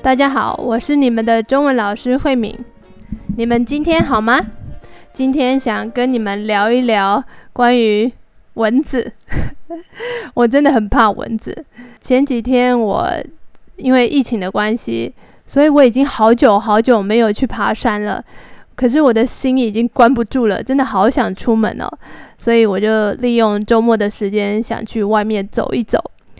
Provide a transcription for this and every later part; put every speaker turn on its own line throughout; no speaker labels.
大家好，我是你们的中文老师慧敏。你们今天好吗？今天想跟你们聊一聊关于蚊子。我真的很怕蚊子。前几天我因为疫情的关系，所以我已经好久好久没有去爬山了。可是我的心已经关不住了，真的好想出门哦。所以我就利用周末的时间想去外面走一走。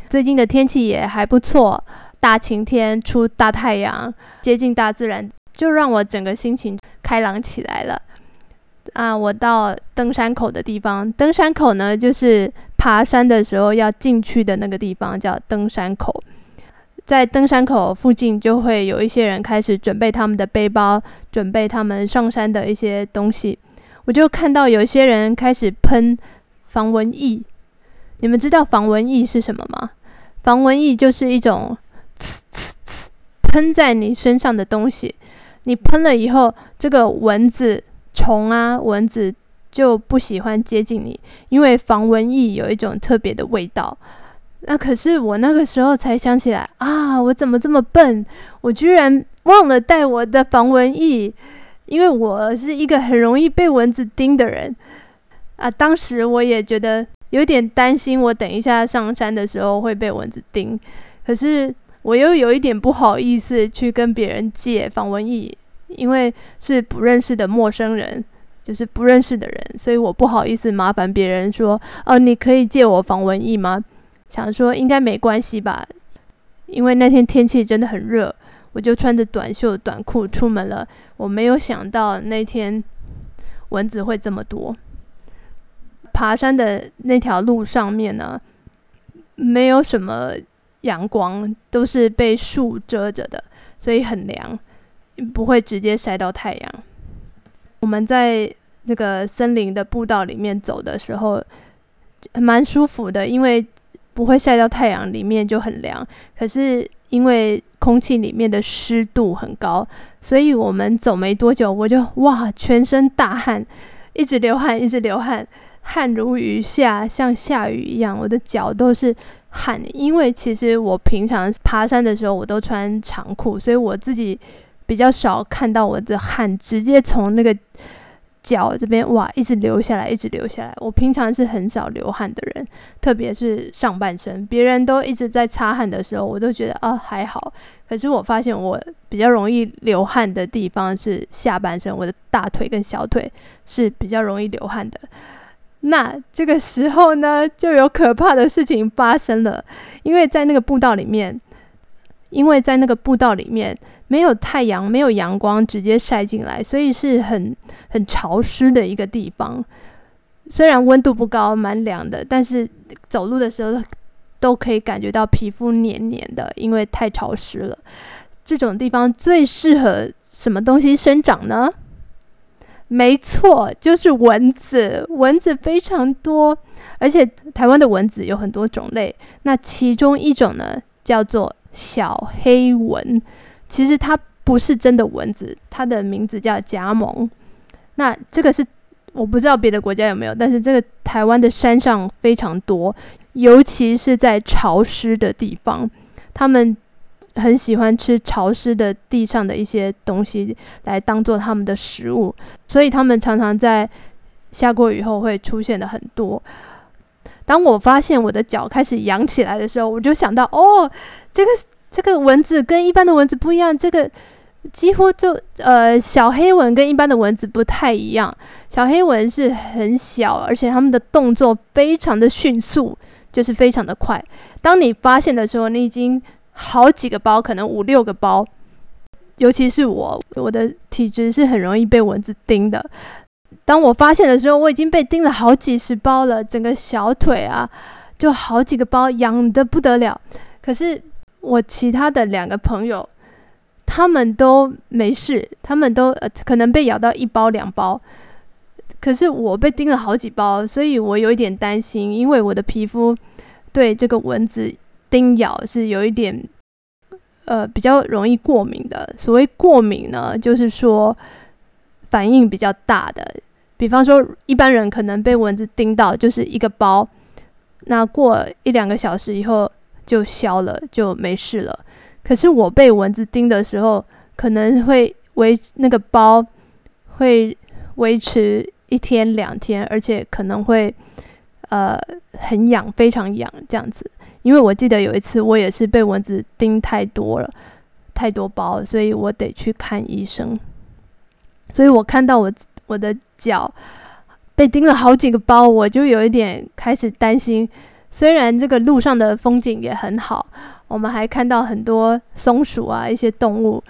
最近的天气也还不错。大晴天出大太阳，接近大自然，就让我整个心情开朗起来了。啊，我到登山口的地方，登山口呢，就是爬山的时候要进去的那个地方，叫登山口。在登山口附近，就会有一些人开始准备他们的背包，准备他们上山的一些东西。我就看到有些人开始喷防蚊液。你们知道防蚊液是什么吗？防蚊液就是一种。呲呲呲！喷在你身上的东西，你喷了以后，这个蚊子、虫啊，蚊子就不喜欢接近你，因为防蚊液有一种特别的味道。那可是我那个时候才想起来啊，我怎么这么笨？我居然忘了带我的防蚊液，因为我是一个很容易被蚊子叮的人啊。当时我也觉得有点担心，我等一下上山的时候会被蚊子叮，可是。我又有一点不好意思去跟别人借防蚊液，因为是不认识的陌生人，就是不认识的人，所以我不好意思麻烦别人说：“哦，你可以借我防蚊液吗？”想说应该没关系吧，因为那天天气真的很热，我就穿着短袖短裤出门了。我没有想到那天蚊子会这么多。爬山的那条路上面呢，没有什么。阳光都是被树遮着的，所以很凉，不会直接晒到太阳。我们在这个森林的步道里面走的时候，蛮舒服的，因为不会晒到太阳，里面就很凉。可是因为空气里面的湿度很高，所以我们走没多久，我就哇，全身大汗，一直流汗，一直流汗，汗如雨下，像下雨一样，我的脚都是。汗，因为其实我平常爬山的时候，我都穿长裤，所以我自己比较少看到我的汗直接从那个脚这边哇一直流下来，一直流下来。我平常是很少流汗的人，特别是上半身，别人都一直在擦汗的时候，我都觉得啊还好。可是我发现我比较容易流汗的地方是下半身，我的大腿跟小腿是比较容易流汗的。那这个时候呢，就有可怕的事情发生了，因为在那个步道里面，因为在那个步道里面没有太阳，没有阳光直接晒进来，所以是很很潮湿的一个地方。虽然温度不高，蛮凉的，但是走路的时候都可以感觉到皮肤黏黏的，因为太潮湿了。这种地方最适合什么东西生长呢？没错，就是蚊子。蚊子非常多，而且台湾的蚊子有很多种类。那其中一种呢，叫做小黑蚊。其实它不是真的蚊子，它的名字叫蚱蜢。那这个是我不知道别的国家有没有，但是这个台湾的山上非常多，尤其是在潮湿的地方，它们。很喜欢吃潮湿的地上的一些东西来当做他们的食物，所以他们常常在下过雨后会出现的很多。当我发现我的脚开始痒起来的时候，我就想到，哦，这个这个蚊子跟一般的蚊子不一样，这个几乎就呃小黑蚊跟一般的蚊子不太一样。小黑蚊是很小，而且它们的动作非常的迅速，就是非常的快。当你发现的时候，你已经。好几个包，可能五六个包，尤其是我，我的体质是很容易被蚊子叮的。当我发现的时候，我已经被叮了好几十包了，整个小腿啊，就好几个包，痒的不得了。可是我其他的两个朋友，他们都没事，他们都可能被咬到一包两包，可是我被叮了好几包，所以我有一点担心，因为我的皮肤对这个蚊子。叮咬是有一点，呃，比较容易过敏的。所谓过敏呢，就是说反应比较大的。比方说，一般人可能被蚊子叮到就是一个包，那过一两个小时以后就消了，就没事了。可是我被蚊子叮的时候，可能会维那个包会维持一天两天，而且可能会呃很痒，非常痒这样子。因为我记得有一次我也是被蚊子叮太多了，太多包，所以我得去看医生。所以我看到我我的脚被叮了好几个包，我就有一点开始担心。虽然这个路上的风景也很好，我们还看到很多松鼠啊，一些动物，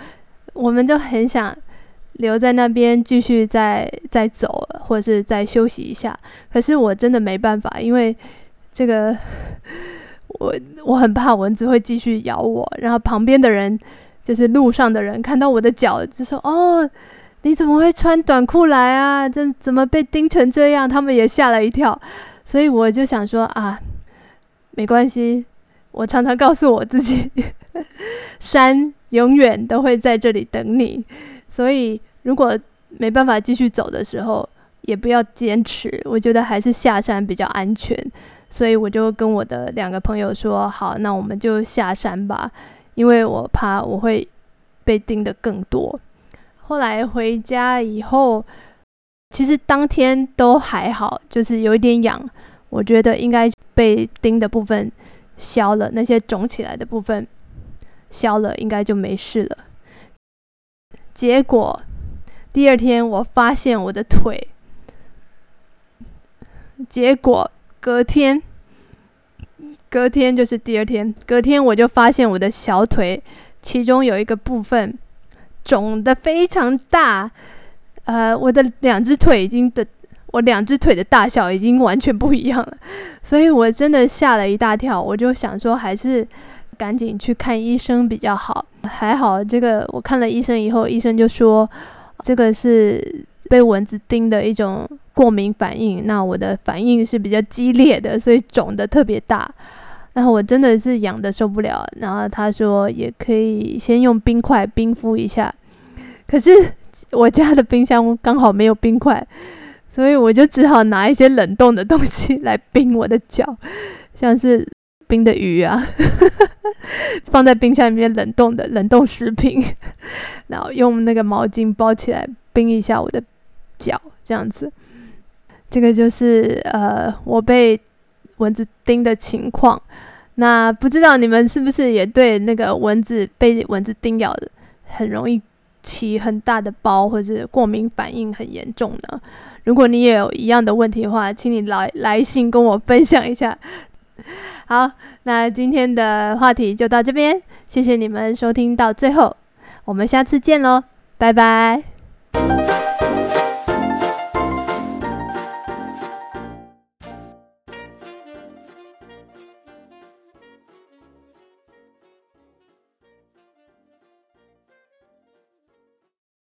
我们就很想留在那边继续再再走，或者是再休息一下。可是我真的没办法，因为这个我我很怕蚊子会继续咬我。然后旁边的人，就是路上的人，看到我的脚就说：“哦。”你怎么会穿短裤来啊？这怎么被叮成这样？他们也吓了一跳，所以我就想说啊，没关系，我常常告诉我自己，山永远都会在这里等你。所以如果没办法继续走的时候，也不要坚持。我觉得还是下山比较安全，所以我就跟我的两个朋友说：好，那我们就下山吧，因为我怕我会被叮的更多。后来回家以后，其实当天都还好，就是有一点痒。我觉得应该被叮的部分消了，那些肿起来的部分消了，应该就没事了。结果第二天我发现我的腿，结果隔天，隔天就是第二天，隔天我就发现我的小腿其中有一个部分。肿的非常大，呃，我的两只腿已经的，我两只腿的大小已经完全不一样了，所以我真的吓了一大跳。我就想说，还是赶紧去看医生比较好。还好，这个我看了医生以后，医生就说这个是被蚊子叮的一种过敏反应。那我的反应是比较激烈的，所以肿的特别大。然后我真的是痒的受不了，然后他说也可以先用冰块冰敷一下，可是 我家的冰箱刚好没有冰块，所以我就只好拿一些冷冻的东西来冰我的脚，像是冰的鱼啊，放在冰箱里面冷冻的冷冻食品，然后用那个毛巾包起来冰一下我的脚，这样子，这个就是呃我被蚊子叮的情况。那不知道你们是不是也对那个蚊子被蚊子叮咬的很容易起很大的包，或者过敏反应很严重呢？如果你也有一样的问题的话，请你来来信跟我分享一下。好，那今天的话题就到这边，谢谢你们收听到最后，我们下次见喽，拜拜。